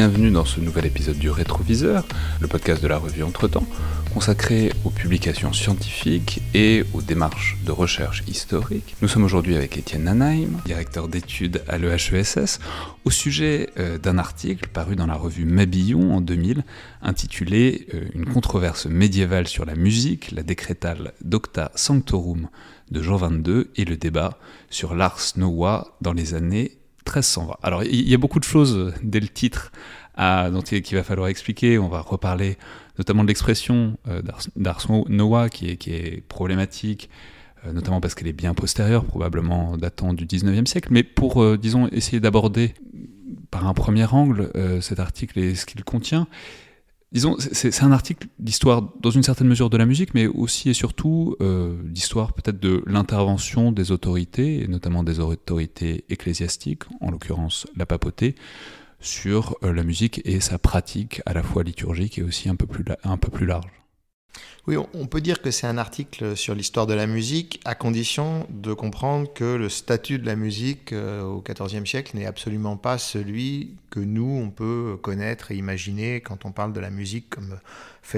bienvenue dans ce nouvel épisode du Rétroviseur, le podcast de la revue Entretemps, consacré aux publications scientifiques et aux démarches de recherche historique. Nous sommes aujourd'hui avec Étienne Nanaim, directeur d'études à l'EHESS, au sujet euh, d'un article paru dans la revue Mabillon en 2000, intitulé euh, Une controverse médiévale sur la musique, la décrétale Docta Sanctorum de Jean XXII et le débat sur l'ars nova dans les années 1320. Alors, il y a beaucoup de choses dès le titre qu'il va falloir expliquer. On va reparler notamment de l'expression euh, d'Ars Noah qui est, problématique, euh, notamment parce qu'elle est bien postérieure, probablement datant du 19e siècle. Mais pour, euh, disons, essayer d'aborder par un premier angle cet article et ce qu'il contient, Disons, c'est un article d'histoire dans une certaine mesure de la musique, mais aussi et surtout euh, d'histoire peut-être de l'intervention des autorités, et notamment des autorités ecclésiastiques, en l'occurrence la papauté, sur euh, la musique et sa pratique à la fois liturgique et aussi un peu plus, un peu plus large. Oui, on peut dire que c'est un article sur l'histoire de la musique, à condition de comprendre que le statut de la musique euh, au XIVe siècle n'est absolument pas celui que nous, on peut connaître et imaginer quand on parle de la musique comme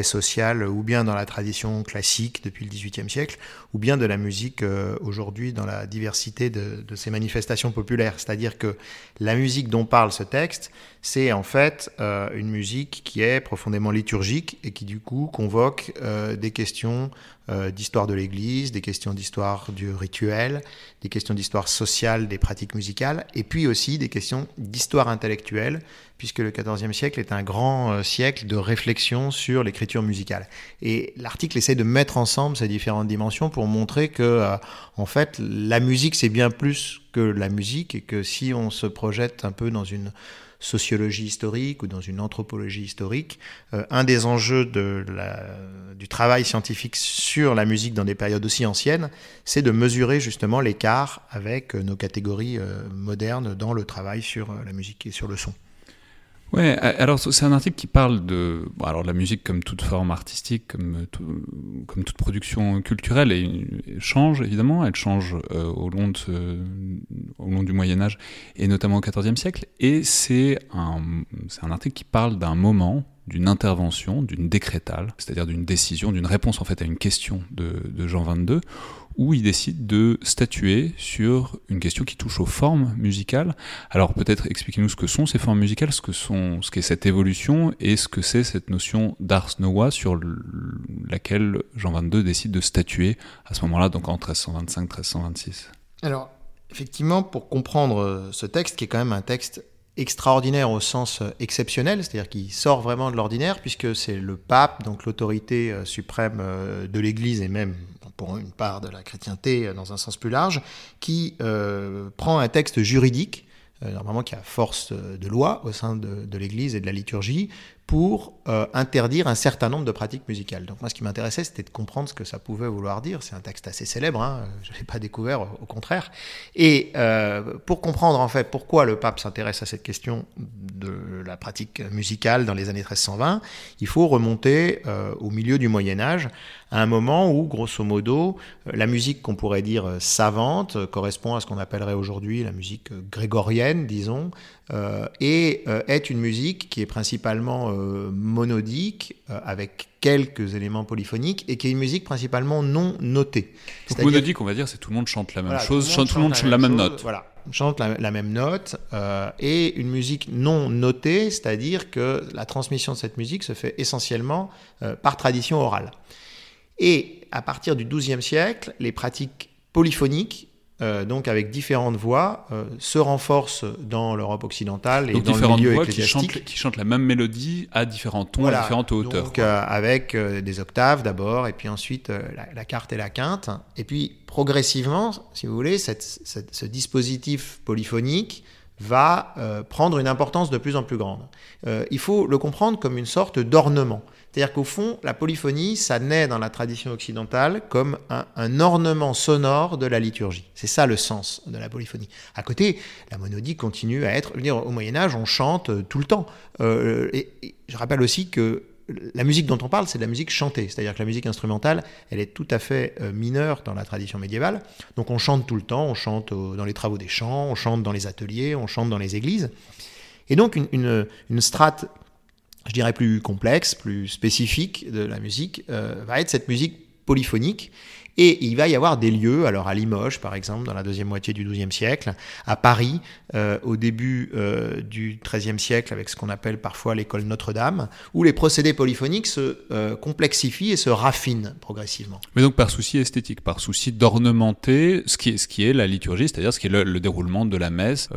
social, ou bien dans la tradition classique depuis le XVIIIe siècle, ou bien de la musique euh, aujourd'hui dans la diversité de, ses manifestations populaires. C'est-à-dire que la musique dont parle ce texte, c'est en fait euh, une musique qui est profondément liturgique et qui du coup convoque euh, des questions euh, d'histoire de l'Église, des questions d'histoire du rituel, des questions d'histoire sociale des pratiques musicales, et puis aussi des questions d'histoire intellectuelle, puisque le XIVe siècle est un grand euh, siècle de réflexion sur l'écriture musicale. Et l'article essaie de mettre ensemble ces différentes dimensions pour montrer que, euh, en fait, la musique, c'est bien plus que la musique, et que si on se projette un peu dans une sociologie historique ou dans une anthropologie historique, euh, un des enjeux du travail scientifique sur la musique dans des périodes aussi anciennes, c'est de mesurer justement l'écart avec nos catégories euh, modernes dans le travail sur euh, la musique et sur le son. Ouais, alors c'est un article qui parle de alors la musique comme toute forme artistique, comme comme toute production culturelle, et, change évidemment, elle change euh, au long de au long du Moyen Âge et notamment au XIVe siècle. Et c'est un article qui parle d'un moment d'une intervention, d'une décrétale, c'est-à-dire d'une décision, d'une réponse en fait à une question de, de Jean XXII, où il décide de statuer sur une question qui touche aux formes musicales. Alors peut-être expliquez-nous ce que sont ces formes musicales, ce que sont, ce qu'est cette évolution et ce que c'est cette notion d'ars nova sur laquelle Jean XXII décide de statuer à ce moment-là, donc en 1325-1326. Alors effectivement, pour comprendre ce texte, qui est quand même un texte extraordinaire au sens euh, exceptionnel, c'est-à-dire qui sort vraiment de l'ordinaire, puisque c'est le pape, donc l'autorité euh, suprême euh, de l'Église et même pour une part de la chrétienté dans un sens plus large, qui prend un texte juridique, normalement qui a force de loi au sein de, de l'Église et de la liturgie, pour euh, interdire un certain nombre de pratiques musicales. Donc moi, ce qui m'intéressait, c'était de comprendre ce que ça pouvait vouloir dire. C'est un texte assez célèbre, hein, je ne l'ai pas découvert, au contraire. Et euh, pour comprendre en fait pourquoi le pape s'intéresse à cette question de la pratique musicale dans les années 1320, il faut remonter euh, au milieu du Moyen Âge, à un moment où, grosso modo, la musique qu'on pourrait dire savante correspond à ce qu'on appellerait aujourd'hui la musique grégorienne, disons, et est une musique qui est principalement euh, monodique, euh, avec quelques éléments polyphoniques, et qui est une musique principalement non notée. monodique, on va dire, c'est tout le monde chante la même chose, tout le monde chante, la, même note. Voilà, chante la, même note, euh, et une musique non notée, c'est-à-dire que la transmission de cette musique se fait essentiellement par tradition orale. Et à partir du XIIe siècle, les pratiques polyphoniques euh, donc avec différentes voix, euh, se renforcent dans l'Europe occidentale et dans le milieu voix. Qui chantent, la même mélodie à différents tons, à différentes hauteurs. Donc euh, avec des octaves d'abord, et puis ensuite la, quarte et la quinte. Et puis progressivement, si vous voulez, ce dispositif polyphonique va prendre une importance de plus en plus grande. il faut le comprendre comme une sorte d'ornement. C'est-à-dire qu'au fond, la polyphonie, ça naît dans la tradition occidentale comme un, ornement sonore de la liturgie. C'est ça le sens de la polyphonie. À côté, la monodie continue à être... Dire, au Moyen Âge, on chante euh, tout le temps. Euh, et, je rappelle aussi que la musique dont on parle, c'est de la musique chantée. C'est-à-dire que la musique instrumentale, elle est tout à fait euh, mineure dans la tradition médiévale. Donc on chante tout le temps, on chante dans les travaux des champs, on chante dans les ateliers, on chante dans les églises. Et donc une, strate, je dirais plus complexe, plus spécifique de la musique, va être cette musique polyphonique et il va y avoir des lieux, alors à Limoges par exemple, dans la deuxième moitié du XIIe siècle, à Paris euh, au début euh, du XIIIe siècle avec ce qu'on appelle parfois l'école Notre-Dame, où les procédés polyphoniques se euh, complexifient et se raffinent progressivement. Mais donc par souci esthétique, par souci d'ornementer ce qui, est, ce qui est la liturgie, c'est-à-dire ce qui est le, déroulement de la messe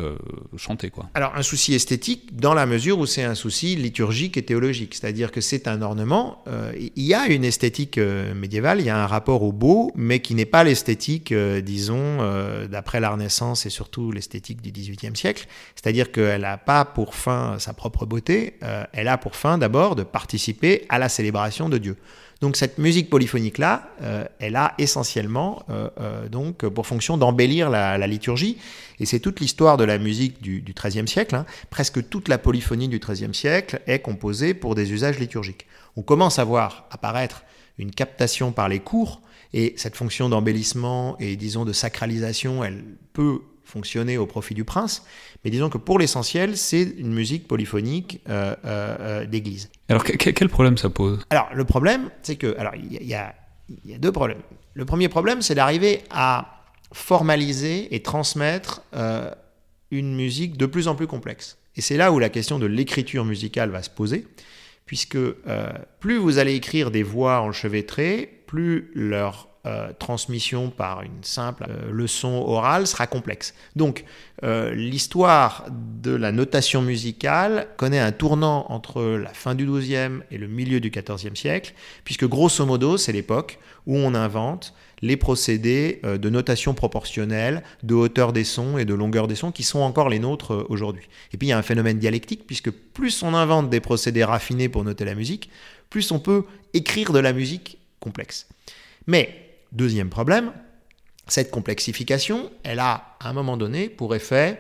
chantée. Quoi. Alors un souci esthétique dans la mesure où c'est un souci liturgique et théologique, c'est-à-dire que c'est un ornement, il y a une esthétique médiévale, il y a un rapport au beau, mais qui n'est pas l'esthétique, euh, disons, euh, d'après la Renaissance et surtout l'esthétique du XVIIIe siècle. C'est-à-dire qu'elle n'a pas pour fin sa propre beauté, euh, elle a pour fin d'abord de participer à la célébration de Dieu. Donc cette musique polyphonique-là, elle a essentiellement donc pour fonction d'embellir la, liturgie. Et c'est toute l'histoire de la musique du XIIIe siècle. Hein. Presque toute la polyphonie du XIIIe siècle est composée pour des usages liturgiques. On commence à voir apparaître une captation par les cours et cette fonction d'embellissement et disons de sacralisation, elle peut fonctionner au profit du prince, mais disons que pour l'essentiel, c'est une musique polyphonique euh, euh, euh, d'église. Alors quel problème ça pose? Alors le problème, c'est que alors il y, a, deux problèmes. Le premier problème, c'est d'arriver à formaliser et transmettre une musique de plus en plus complexe. Et c'est là où la question de l'écriture musicale va se poser, puisque plus vous allez écrire des voix enchevêtrées, plus leur euh, transmission par une simple euh, leçon orale sera complexe. Donc euh, l'histoire de la notation musicale connaît un tournant entre la fin du XIIe et le milieu du XIVe siècle, puisque grosso modo c'est l'époque où on invente les procédés de notation proportionnelle, de hauteur des sons et de longueur des sons qui sont encore les nôtres aujourd'hui. Et puis il y a un phénomène dialectique, puisque plus on invente des procédés raffinés pour noter la musique, plus on peut écrire de la musique Mais, deuxième problème, cette complexification, elle a à un moment donné pour effet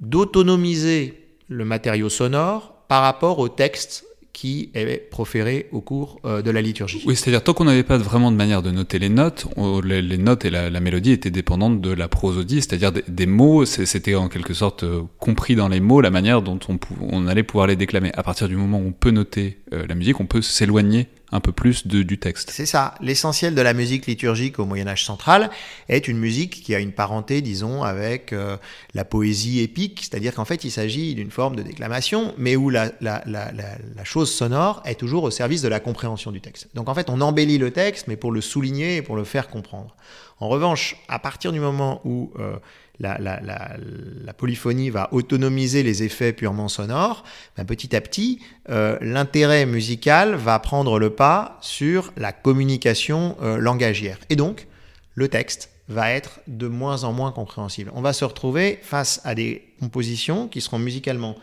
d'autonomiser le matériau sonore par rapport au texte qui est proféré au cours euh, de la liturgie. Oui, c'est-à-dire tant qu'on n'avait pas vraiment de manière de noter les notes, les, notes et la, mélodie étaient dépendantes de la prosodie, c'est-à-dire des, mots, c'était en quelque sorte euh, compris dans les mots la manière dont on, on, allait pouvoir les déclamer. À partir du moment où on peut noter euh, la musique, on peut s'éloigner un peu plus de, du texte. C'est ça. L'essentiel de la musique liturgique au Moyen Âge central est une musique qui a une parenté, disons, avec euh, la poésie épique, c'est-à-dire qu'en fait il s'agit d'une forme de déclamation, mais où la, la, la, la, chose sonore est toujours au service de la compréhension du texte. Donc en fait on embellit le texte, mais pour le souligner et pour le faire comprendre. En revanche, à partir du moment où euh, la, polyphonie va autonomiser les effets purement sonores, ben, petit à petit, euh, l'intérêt musical va prendre le pas sur la communication euh, langagière. Et donc, le texte va être de moins en moins compréhensible. On va se retrouver face à des compositions qui seront musicalement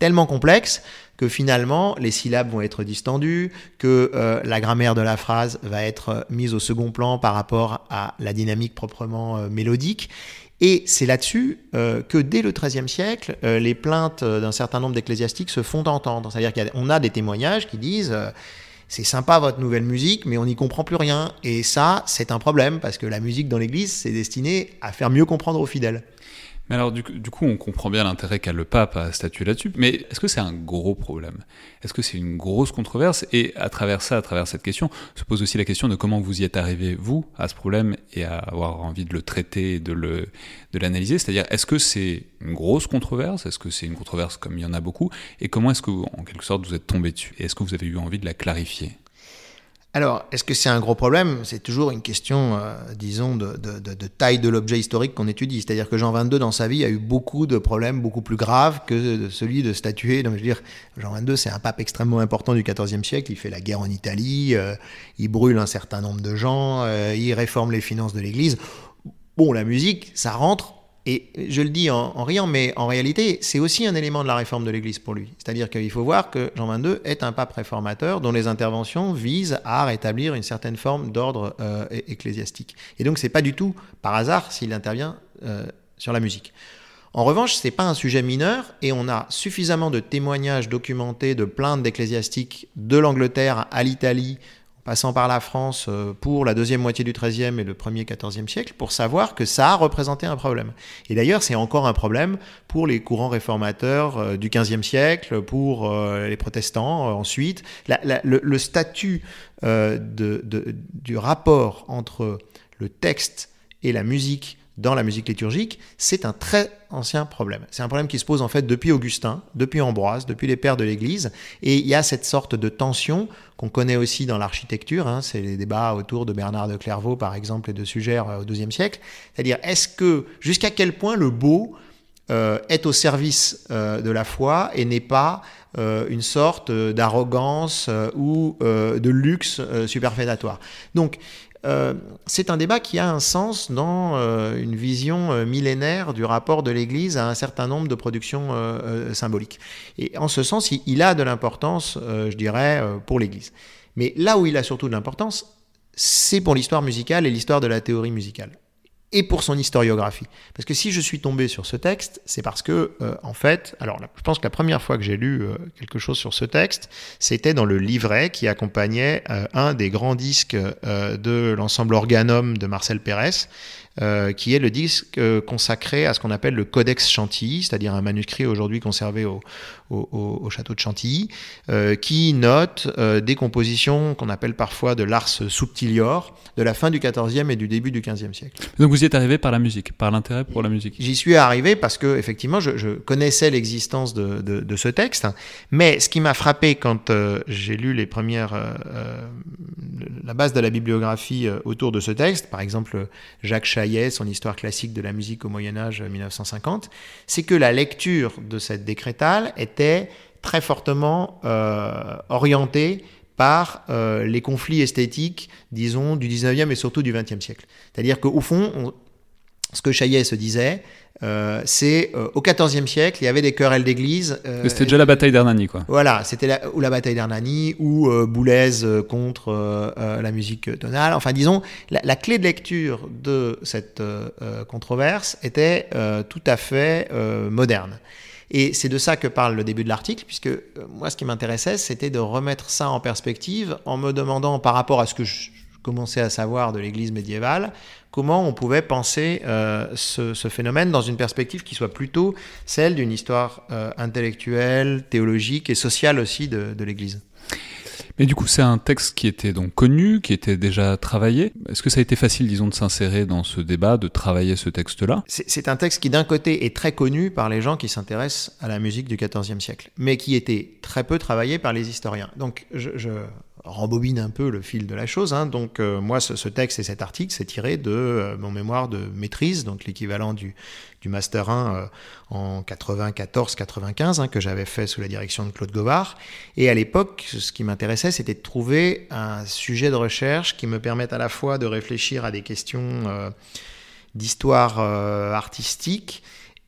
tellement complexes que finalement les syllabes vont être distendues, que euh, la grammaire de la phrase va être mise au second plan par rapport à la dynamique proprement mélodique. Et c'est là-dessus euh, que dès le XIIIe siècle, euh, les plaintes d'un certain nombre d'ecclésiastiques se font entendre. C'est-à-dire qu'on a, des témoignages qui disent euh, c'est sympa votre nouvelle musique, mais on n'y comprend plus rien. Et ça, c'est un problème parce que la musique dans l'Église, c'est destiné à faire mieux comprendre aux fidèles. Mais alors, du, coup, on comprend bien l'intérêt qu'a le pape à statuer là-dessus. Mais est-ce que c'est un gros problème? Est-ce que c'est une grosse controverse? Et à travers ça, à travers cette question, se pose aussi la question de comment vous y êtes arrivé, vous, à ce problème et à avoir envie de le traiter, de l'analyser. C'est-à-dire, est-ce que c'est une grosse controverse? Est-ce que c'est une controverse comme il y en a beaucoup? Et comment est-ce que, en quelque sorte, vous êtes tombé dessus? Et est-ce que vous avez eu envie de la clarifier? Alors, est-ce que c'est un gros problème? C'est toujours une question, euh, disons, de, taille de l'objet historique qu'on étudie. C'est-à-dire que Jean XXII, dans sa vie, a eu beaucoup de problèmes beaucoup plus graves que celui de statuer. Donc, je veux dire, Jean XXII, c'est un pape extrêmement important du XIVe siècle. Il fait la guerre en Italie, euh, il brûle un certain nombre de gens, euh, il réforme les finances de l'Église. Bon, la musique, ça rentre et je le dis en, riant, mais en réalité, c'est aussi un élément de la réforme de l'Église pour lui. C'est-à-dire qu'il faut voir que Jean XXII est un pape réformateur dont les interventions visent à rétablir une certaine forme d'ordre euh, ecclésiastique. Et donc, c'est pas du tout par hasard s'il intervient euh, sur la musique. En revanche, ce n'est pas un sujet mineur et on a suffisamment de témoignages documentés de plaintes d'ecclésiastiques de l'Angleterre à l'Italie, passant par la France euh, pour la deuxième moitié du XIIIe et le premier XIVe siècle, pour savoir que ça a représenté un problème. Et d'ailleurs, c'est encore un problème pour les courants réformateurs euh, du XVe siècle, pour euh, les protestants ensuite. le, statut du rapport entre le texte et la musique dans la musique liturgique, c'est un très ancien problème. C'est un problème qui se pose en fait depuis Augustin, depuis Ambroise, depuis les pères de l'Église, et il y a cette sorte de tension qu'on connaît aussi dans l'architecture, hein, c'est les débats autour de Bernard de Clairvaux par exemple et de Sugère euh, au XIIe siècle, c'est-à-dire est-ce que jusqu'à quel point le beau euh, est au service euh, de la foi et n'est pas une sorte d'arrogance ou de luxe superfétatoire? Donc euh, c'est un débat qui a un sens dans euh, une vision euh, millénaire du rapport de l'Église à un certain nombre de productions symboliques. Et en ce sens, il, a de l'importance, je dirais, pour l'Église. Mais là où il a surtout de l'importance, c'est pour l'histoire musicale et l'histoire de la théorie musicale et pour son historiographie. Parce que si je suis tombé sur ce texte, c'est parce que, euh, en fait, alors je pense que la première fois que j'ai lu euh, quelque chose sur ce texte, c'était dans le livret qui accompagnait euh, un des grands disques de l'ensemble Organum de Marcel Pérez, euh, qui est le disque euh, consacré à ce qu'on appelle le Codex Chantilly, c'est-à-dire un manuscrit aujourd'hui conservé au, au, château de Chantilly, euh, qui note des compositions qu'on appelle parfois de l'ars subtilior, de la fin du XIVe et du début du XVe siècle. Donc vous y êtes arrivé par la musique, par l'intérêt pour la musique J'y suis arrivé parce que effectivement je, je connaissais l'existence de, de, de, ce texte, mais ce qui m'a frappé quand j'ai lu les premières, la base de la bibliographie autour de ce texte, par exemple Jacques son histoire classique de la musique au Moyen Âge 1950, euh, c'est que la lecture de cette décrétale était très fortement euh, orientée par euh, les conflits esthétiques, disons, du 19e et surtout du 20e siècle. C'est-à-dire qu'au fond, ce que Chaillet se disait, euh, c'est euh, au XIVe siècle, il y avait des querelles d'église. Euh, c'était déjà la bataille d'Hernani, quoi. Voilà, c'était la, ou la bataille d'Hernani, ou Boulez contre la musique tonale. Enfin, disons, la, clé de lecture de cette controverse était tout à fait moderne. Et c'est de ça que parle le début de l'article, puisque moi, ce qui m'intéressait, c'était de remettre ça en perspective en me demandant, par rapport à ce que je commençais à savoir de l'Église médiévale, comment on pouvait penser euh, ce, phénomène dans une perspective qui soit plutôt celle d'une histoire euh, intellectuelle, théologique et sociale aussi de, de l'Église. Mais du coup, c'est un texte qui était donc connu, qui était déjà travaillé. Est-ce que ça a été facile, disons, de s'insérer dans ce débat, de travailler ce texte-là? C'est un texte qui, d'un côté, est très connu par les gens qui s'intéressent à la musique du XIVe siècle, mais qui était très peu travaillé par les historiens. Donc, je, je rembobine un peu le fil de la chose. Hein. Donc euh, moi, ce, texte et cet article, c'est tiré de euh, mon mémoire de maîtrise, donc l'équivalent du, Master 1 euh, en 94-95, hein, que j'avais fait sous la direction de Claude Govard. Et à l'époque, ce qui m'intéressait, c'était de trouver un sujet de recherche qui me permette à la fois de réfléchir à des questions d'histoire artistique,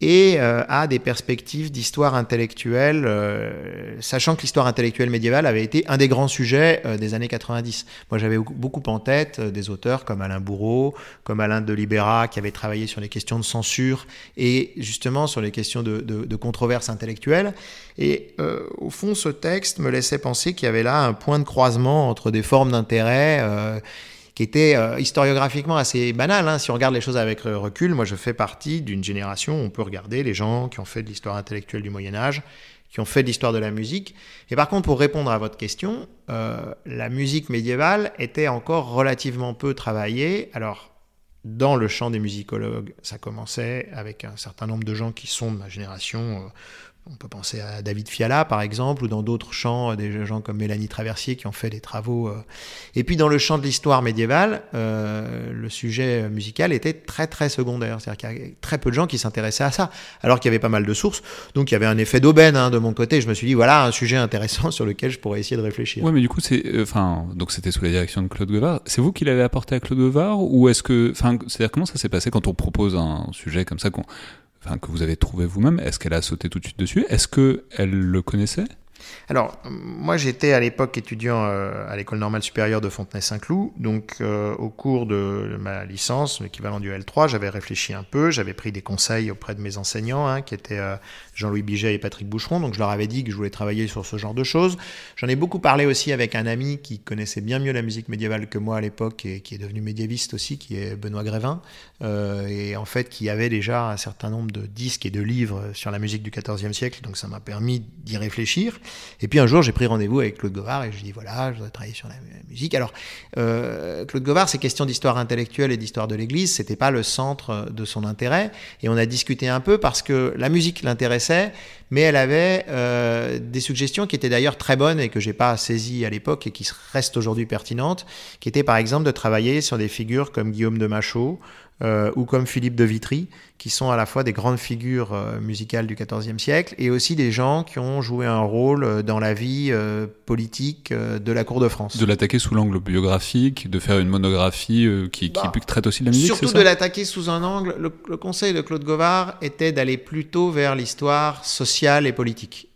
et euh, a des perspectives d'histoire intellectuelle, euh, sachant que l'histoire intellectuelle médiévale avait été un des grands sujets euh, des années 90. Moi, j'avais beaucoup en tête des auteurs comme Alain Bourreau, comme Alain de Libera, qui avait travaillé sur les questions de censure et justement sur les questions de, de, de controverses intellectuelles. Et au fond, ce texte me laissait penser qu'il y avait là un point de croisement entre des formes d'intérêt qui était euh, historiographiquement assez banal. Hein. Si on regarde les choses avec recul, moi je fais partie d'une génération où on peut regarder les gens qui ont fait de l'histoire intellectuelle du Moyen Âge, qui ont fait de l'histoire de la musique. Et par contre, pour répondre à votre question, euh, la musique médiévale était encore relativement peu travaillée. Alors, dans le champ des musicologues, ça commençait avec un certain nombre de gens qui sont de ma génération, euh, on peut penser à David Fiala, par exemple, ou dans d'autres champs, euh, des gens comme Mélanie Traversier qui ont fait des travaux. Euh. Et puis dans le champ de l'histoire médiévale, euh, le sujet musical était très très secondaire. C'est-à-dire qu'il y a très peu de gens qui s'intéressaient à ça, alors qu'il y avait pas mal de sources. Donc il y avait un effet d'aubaine hein, de mon côté. Je me suis dit, voilà un sujet intéressant sur lequel je pourrais essayer de réfléchir. Oui, mais du coup, c'est, enfin, donc c'était sous la direction de Claude Guevard. C'est vous qui l'avez apporté à Claude Guevard ou est-ce que, enfin, c'est-à-dire comment ça s'est passé quand on propose un sujet comme ça qu'on que vous avez trouvé vous-même, est-ce qu'elle a sauté tout de suite dessus? Est-ce qu'elle le connaissait? Alors, moi j'étais à l'époque étudiant euh, à l'école normale supérieure de Fontenay-Saint-Cloud, donc euh, au cours de ma licence, l'équivalent du L3, j'avais réfléchi un peu, j'avais pris des conseils auprès de mes enseignants, hein, qui étaient euh, Jean-Louis Biget et Patrick Boucheron, donc je leur avais dit que je voulais travailler sur ce genre de choses. J'en ai beaucoup parlé aussi avec un ami qui connaissait bien mieux la musique médiévale que moi à l'époque et qui est devenu médiéviste aussi, qui est Benoît Grévin, et en fait qui avait déjà un certain nombre de disques et de livres sur la musique du XIVe siècle, donc ça m'a permis d'y réfléchir. Et puis un jour, j'ai pris rendez-vous avec Claude Govard et je lui ai dit voilà, je voudrais travailler sur la musique. Alors, euh, Claude Govard, ces questions d'histoire intellectuelle et d'histoire de l'Église, c'était pas le centre de son intérêt. Et on a discuté un peu parce que la musique l'intéressait, veces mais elle avait euh, des suggestions qui étaient d'ailleurs très bonnes et que j'ai pas saisies à l'époque et qui restent aujourd'hui pertinentes, qui étaient par exemple de travailler sur des figures comme Guillaume de Machaut, euh, ou comme Philippe de Vitry, qui sont à la fois des grandes figures euh, musicales du XIVe siècle et aussi des gens qui ont joué un rôle dans la vie politique de la cour de France. De l'attaquer sous l'angle biographique, de faire une monographie qui, qui, bah, traite aussi de la musique. Surtout de l'attaquer sous un angle. Le, conseil de Claude Govard était d'aller plutôt vers l'histoire sociale et politique,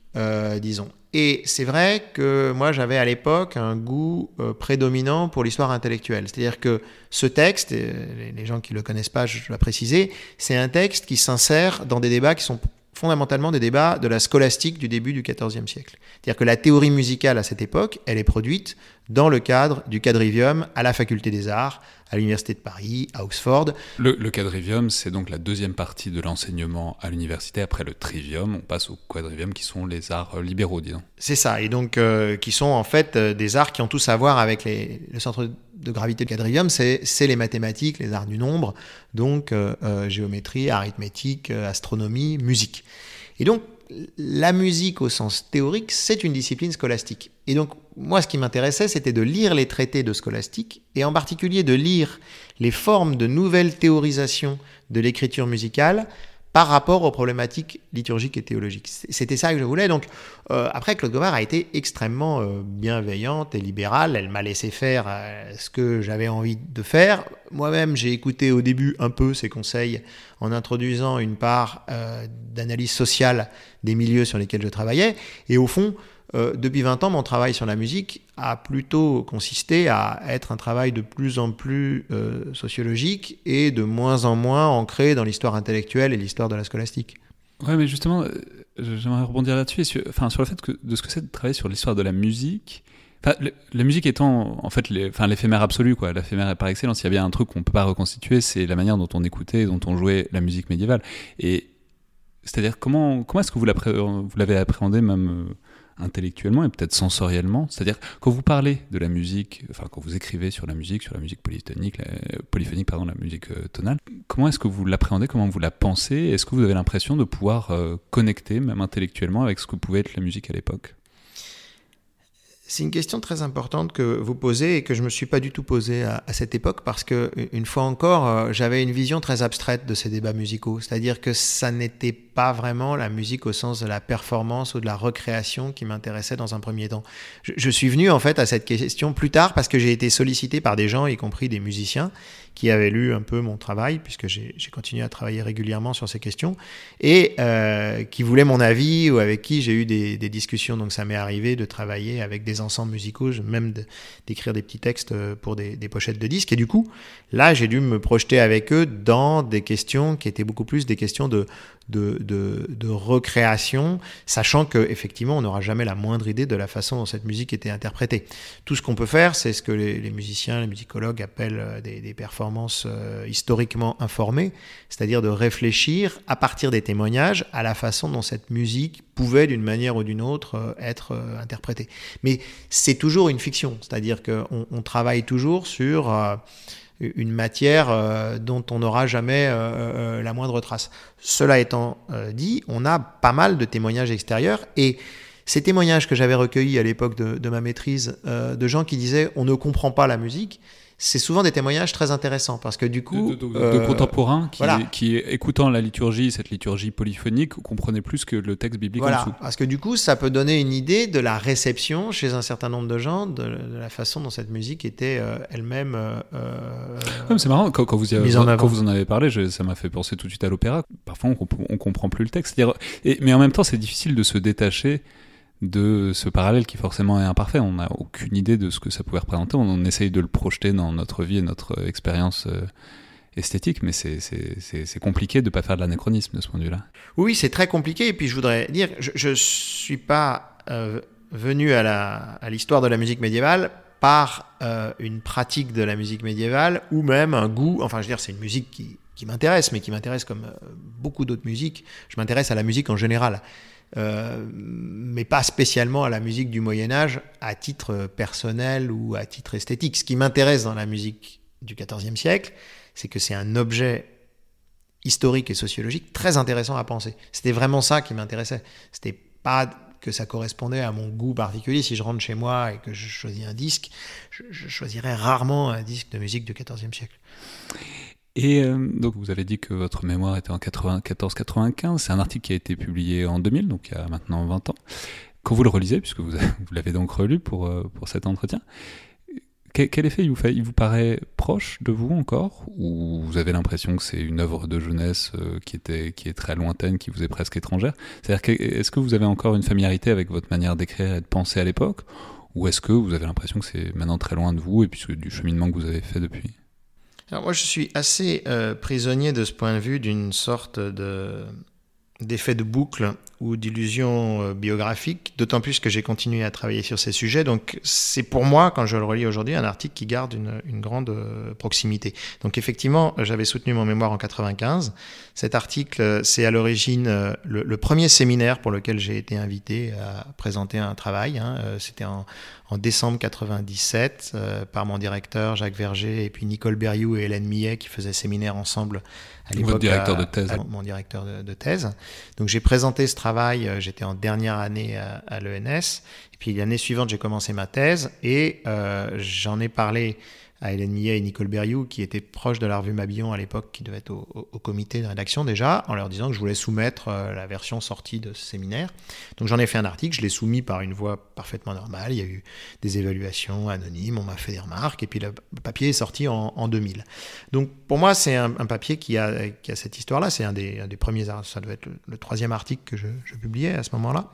disons. Et c'est vrai que moi j'avais à l'époque un goût euh, prédominant pour l'histoire intellectuelle. C'est-à-dire que ce texte, les gens qui ne le connaissent pas, je dois préciser, c'est un texte qui s'insère dans des débats qui sont fondamentalement des débats de la scolastique du début du XIVe siècle. C'est-à-dire que la théorie musicale à cette époque, elle est produite dans le cadre du quadrivium à la faculté des arts, à l'Université de Paris, à Oxford. Le, quadrivium, c'est donc la deuxième partie de l'enseignement à l'université. Après le trivium, on passe au quadrivium qui sont les arts libéraux, disons. C'est ça, et donc euh, qui sont en fait euh, des arts qui ont tous à voir avec les, le centre de gravité du quadrivium, c'est les mathématiques, les arts du nombre, donc euh, géométrie, arithmétique, astronomie, musique. Et donc, la musique au sens théorique, c'est une discipline scolastique. Et donc, moi, ce qui m'intéressait, c'était de lire les traités de scolastique, et en particulier de lire les formes de nouvelles théorisations de l'écriture musicale par rapport aux problématiques liturgiques et théologiques. C'était ça que je voulais. Donc, euh, après, Claude Gomard a été extrêmement euh, bienveillante et libérale. Elle m'a laissé faire euh, ce que j'avais envie de faire. Moi-même, j'ai écouté au début un peu ses conseils en introduisant une part d'analyse sociale des milieux sur lesquels je travaillais. Et au fond, euh, depuis 20 ans, mon travail sur la musique a plutôt consisté à être un travail de plus en plus euh, sociologique et de moins en moins ancré dans l'histoire intellectuelle et l'histoire de la scolastique. Ouais, mais justement, euh, j'aimerais rebondir là-dessus, sur, enfin, sur le fait de ce que c'est de travailler sur l'histoire de la musique. la musique étant en fait l'éphémère absolu, quoi, l'éphémère par excellence. Il y a bien un truc qu'on peut pas reconstituer, c'est la manière dont on écoutait, dont on jouait la musique médiévale. Et c'est-à-dire comment comment est-ce que vous l'avez appréhendé même intellectuellement et peut-être sensoriellement. C'est-à-dire, quand vous parlez de la musique, enfin, quand vous écrivez sur la musique, sur la musique polyphonique, la, polyphonique pardon, la musique euh, tonale, comment est-ce que vous l'appréhendez, comment vous la pensez? Est-ce que vous avez l'impression de pouvoir euh, connecter, même intellectuellement, avec ce que pouvait être la musique à l'époque? C'est une question très importante que vous posez et que je ne me suis pas du tout posée à, cette époque parce que, une fois encore, euh, j'avais une vision très abstraite de ces débats musicaux. C'est-à-dire que ça n'était pas vraiment la musique au sens de la performance ou de la recréation qui m'intéressait dans un premier temps. Je, suis venu en fait à cette question plus tard parce que j'ai été sollicité par des gens, y compris des musiciens, qui avaient lu un peu mon travail, puisque j'ai continué à travailler régulièrement sur ces questions, et euh, qui voulaient mon avis ou avec qui j'ai eu des, discussions. Donc ça m'est arrivé de travailler avec des ensembles musicaux, même d'écrire des petits textes pour des, pochettes de disques. Et du coup, là, j'ai dû me projeter avec eux dans des questions qui étaient beaucoup plus des questions de, de, recréation, sachant qu'effectivement, on n'aura jamais la moindre idée de la façon dont cette musique était interprétée. Tout ce qu'on peut faire, c'est ce que les, musiciens, les musicologues appellent euh, des, des performances euh, historiquement informées, c'est-à-dire de réfléchir à partir des témoignages à la façon dont cette musique pouvait d'une manière ou d'une autre euh, être interprétée. Mais c'est toujours une fiction, c'est-à-dire qu'on on travaille toujours sur une matière euh, dont on n'aura jamais euh, euh, la moindre trace. Cela étant dit, on a pas mal de témoignages extérieurs et ces témoignages que j'avais recueillis à l'époque de, de, ma maîtrise de gens qui disaient on ne comprend pas la musique, c'est souvent des témoignages très intéressants parce que du coup. De, euh, contemporains qui, qui, écoutant la liturgie, cette liturgie polyphonique, comprenaient plus que le texte biblique voilà, en dessous. Parce que du coup, ça peut donner une idée de la réception chez un certain nombre de gens, de, la façon dont cette musique était euh, elle-même. Euh, c'est marrant, quand, vous avez, quand, vous en avez parlé, ça m'a fait penser tout de suite à l'opéra. Parfois, on, on comprend plus le texte. Et, mais en même temps, c'est difficile de se détacher de ce parallèle qui forcément est imparfait. On n'a aucune idée de ce que ça pouvait représenter. On, essaye de le projeter dans notre vie et notre expérience euh, esthétique, mais c'est compliqué de ne pas faire de l'anachronisme de ce point de vue-là. Oui, c'est très compliqué. Et puis je voudrais dire, je ne suis pas euh, venu à l'histoire de la musique médiévale par euh, une pratique de la musique médiévale ou même un goût. Enfin, je veux dire, c'est une musique qui m'intéresse, mais qui m'intéresse comme beaucoup d'autres musiques. Je m'intéresse à la musique en général. Euh, mais pas spécialement à la musique du Moyen Âge à titre personnel ou à titre esthétique. Ce qui m'intéresse dans la musique du XIVe siècle, c'est que c'est un objet historique et sociologique très intéressant à penser. C'était vraiment ça qui m'intéressait. C'était pas que ça correspondait à mon goût particulier. Si je rentre chez moi et que je choisis un disque, je, je choisirais rarement un disque de musique du XIVe siècle. Et euh, donc vous avez dit que votre mémoire était en 94-95, c'est un article qui a été publié en 2000, donc il y a maintenant 20 ans. Quand vous le relisez, puisque vous, l'avez donc relu pour, euh, pour cet entretien, quel, effet il vous fait? Il vous paraît proche de vous encore? Ou vous avez l'impression que c'est une œuvre de jeunesse euh, qui, était, qui est très lointaine, qui vous est presque étrangère? C'est-à-dire, est-ce que vous avez encore une familiarité avec votre manière d'écrire et de penser à l'époque? Ou est-ce que vous avez l'impression que c'est maintenant très loin de vous et puis du cheminement que vous avez fait depuis? Alors moi, je suis assez euh, prisonnier de ce point de vue d'une sorte de d'effet de boucle ou d'illusion euh, biographique, d'autant plus que j'ai continué à travailler sur ces sujets. Donc c'est pour moi, quand je le relis aujourd'hui, un article qui garde une, une grande euh, proximité. Donc effectivement, j'avais soutenu mon mémoire en 95. Cet article, c'est à l'origine le, le, premier séminaire pour lequel j'ai été invité à présenter un travail. Hein. C'était en, en décembre 97 euh, par mon directeur Jacques Verger et puis Nicole Berriou et Hélène Millet qui faisaient séminaire ensemble à l'époque. Votre directeur de thèse. mon directeur de, thèse. Donc j'ai présenté ce travail, euh, j'étais en dernière année à, l'ENS. Et puis l'année suivante, j'ai commencé ma thèse et euh, j'en ai parlé à Hélène Millet et Nicole Berriou, qui étaient proches de la revue Mabillon à l'époque, qui devaient être au, comité de rédaction déjà, en leur disant que je voulais soumettre euh, la version sortie de ce séminaire. Donc j'en ai fait un article, je l'ai soumis par une voie parfaitement normale, il y a eu des évaluations anonymes, on m'a fait des remarques, et puis le papier est sorti en, 2000. Donc pour moi, c'est un, papier qui a, cette histoire-là, c'est un des, des, premiers, ça doit être le, troisième article que je, je publiais à ce moment-là.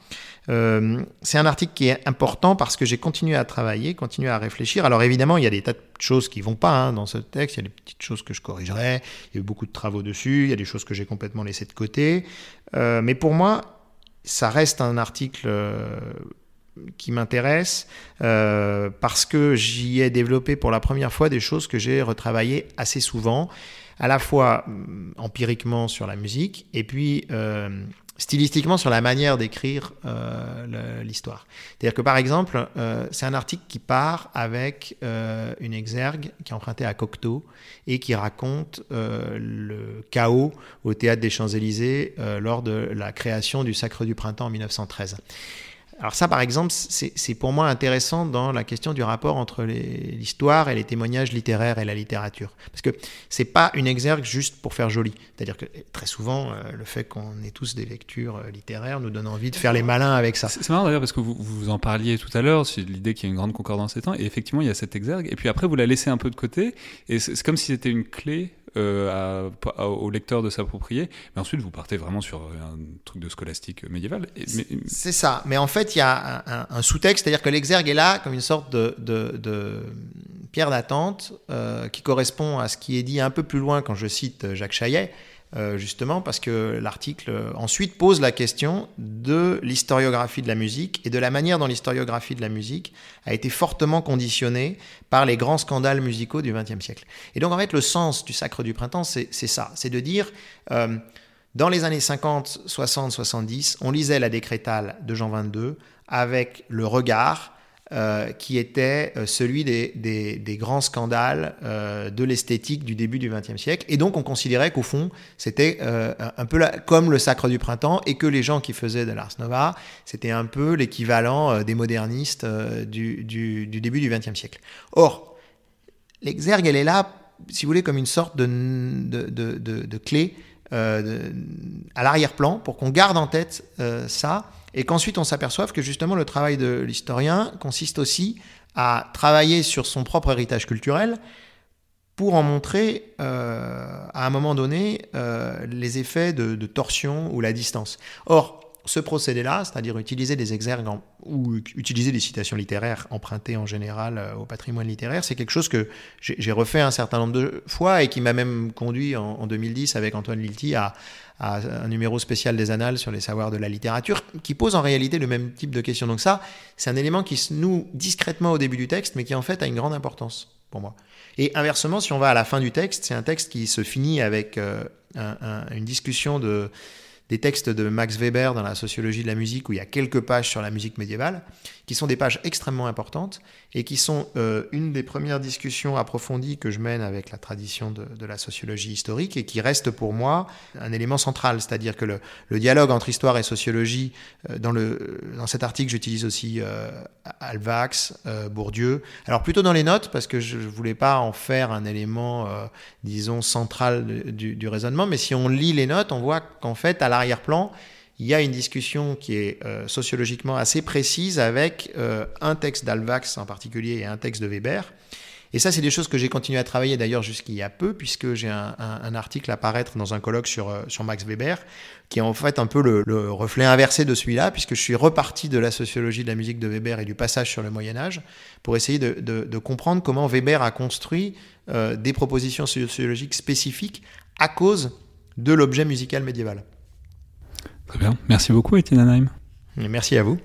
Euh, c'est un article qui est important parce que j'ai continué à travailler, continué à réfléchir. Alors évidemment, il y a des tas de choses qui vont pas hein, dans ce texte, il y a des petites choses que je corrigerai, il y a eu beaucoup de travaux dessus, il y a des choses que j'ai complètement laissées de côté. Euh, mais pour moi, ça reste un article euh, qui m'intéresse euh, parce que j'y ai développé pour la première fois des choses que j'ai retravaillées assez souvent, à la fois hum, empiriquement sur la musique et puis stylistiquement sur la manière d'écrire euh, l'histoire. C'est-à-dire que par exemple, euh, c'est un article qui part avec euh, une exergue qui est empruntée à Cocteau et qui raconte le chaos au théâtre des Champs-Élysées lors de la création du Sacre du Printemps en 1913. Alors ça, par exemple, c'est pour moi intéressant dans la question du rapport entre l'histoire et les témoignages littéraires et la littérature. Parce que c'est pas une exergue juste pour faire joli. C'est-à-dire que très souvent, euh, le fait qu'on ait tous des lectures euh, littéraires nous donne envie de faire les malins avec ça. C'est marrant d'ailleurs parce que vous, vous en parliez tout à l'heure, c'est l'idée qu'il y a une grande concordance temps, et effectivement, il y a cette exergue, et puis après, vous la laissez un peu de côté, et c'est comme si c'était une clé euh, au lecteur de s'approprier. Mais ensuite, vous partez vraiment sur un truc de scolastique médiéval. C'est ça. Mais en fait, il y a un, sous-texte, c'est-à-dire que l'exergue est là comme une sorte de, de, pierre d'attente euh, qui correspond à ce qui est dit un peu plus loin quand je cite Jacques Chaillet. Euh, justement parce que l'article euh, ensuite pose la question de l'historiographie de la musique et de la manière dont l'historiographie de la musique a été fortement conditionnée par les grands scandales musicaux du XXe siècle. Et donc en fait le sens du Sacre du Printemps, c'est ça, c'est de dire... Euh, dans les années 50, 60, 70, on lisait la décrétale de Jean 22 avec le regard euh, qui était euh, celui des, grands scandales euh, de l'esthétique du début du XXe siècle. Et donc on considérait qu'au fond, c'était un peu comme le Sacre du Printemps et que les gens qui faisaient de l'Ars Nova, c'était un peu l'équivalent des modernistes du, début du XXe siècle. Or, l'exergue, elle est là, si vous voulez, comme une sorte de clé à l'arrière-plan pour qu'on garde en tête ça et qu'ensuite on s'aperçoive que justement le travail de l'historien consiste aussi à travailler sur son propre héritage culturel pour en montrer euh, à un moment donné euh, les effets de, torsion ou la distance. Or, ce procédé-là, c'est-à-dire utiliser des exergues ou utiliser des citations littéraires empruntées en général euh, au patrimoine littéraire, c'est quelque chose que j'ai refait un certain nombre de fois et qui m'a même conduit en, 2010 avec Antoine Lilti à, un numéro spécial des Annales sur les savoirs de la littérature, qui pose en réalité le même type de questions. Donc ça, c'est un élément qui se noue discrètement au début du texte, mais qui en fait a une grande importance pour moi. Et inversement, si on va à la fin du texte, c'est un texte qui se finit avec euh, une discussion de des textes de Max Weber dans la sociologie de la musique, où il y a quelques pages sur la musique médiévale, qui sont des pages extrêmement importantes et qui sont euh, une des premières discussions approfondies que je mène avec la tradition de, la sociologie historique et qui reste pour moi un élément central. C'est-à-dire que le, dialogue entre histoire et sociologie, euh, dans, le, dans cet article, j'utilise aussi euh, Alvax, Bourdieu. Alors plutôt dans les notes, parce que je ne voulais pas en faire un élément, disons, central du, du raisonnement, mais si on lit les notes, on voit qu'en fait, à l'arrière-plan, il y a une discussion qui est euh, sociologiquement assez précise avec euh, un texte d'Alvax en particulier et un texte de Weber. Et ça, c'est des choses que j'ai continué à travailler d'ailleurs jusqu'il y a peu, puisque j'ai un, article à paraître dans un colloque sur, euh, sur Max Weber, qui est en fait un peu le, reflet inversé de celui-là, puisque je suis reparti de la sociologie de la musique de Weber et du passage sur le Moyen Âge, pour essayer de, comprendre comment Weber a construit des propositions sociologiques spécifiques à cause de l'objet musical médiéval. Très bien. Merci beaucoup, Étienne Anaheim. Merci à vous.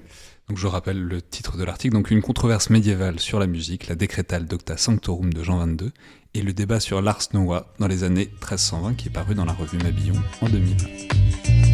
Donc je rappelle le titre de l'article, donc une controverse médiévale sur la musique, la décrétale Docta Sanctorum de Jean XXII, et le débat sur l'Ars Nova dans les années 1320 qui est paru dans la revue Mabillon en 2000.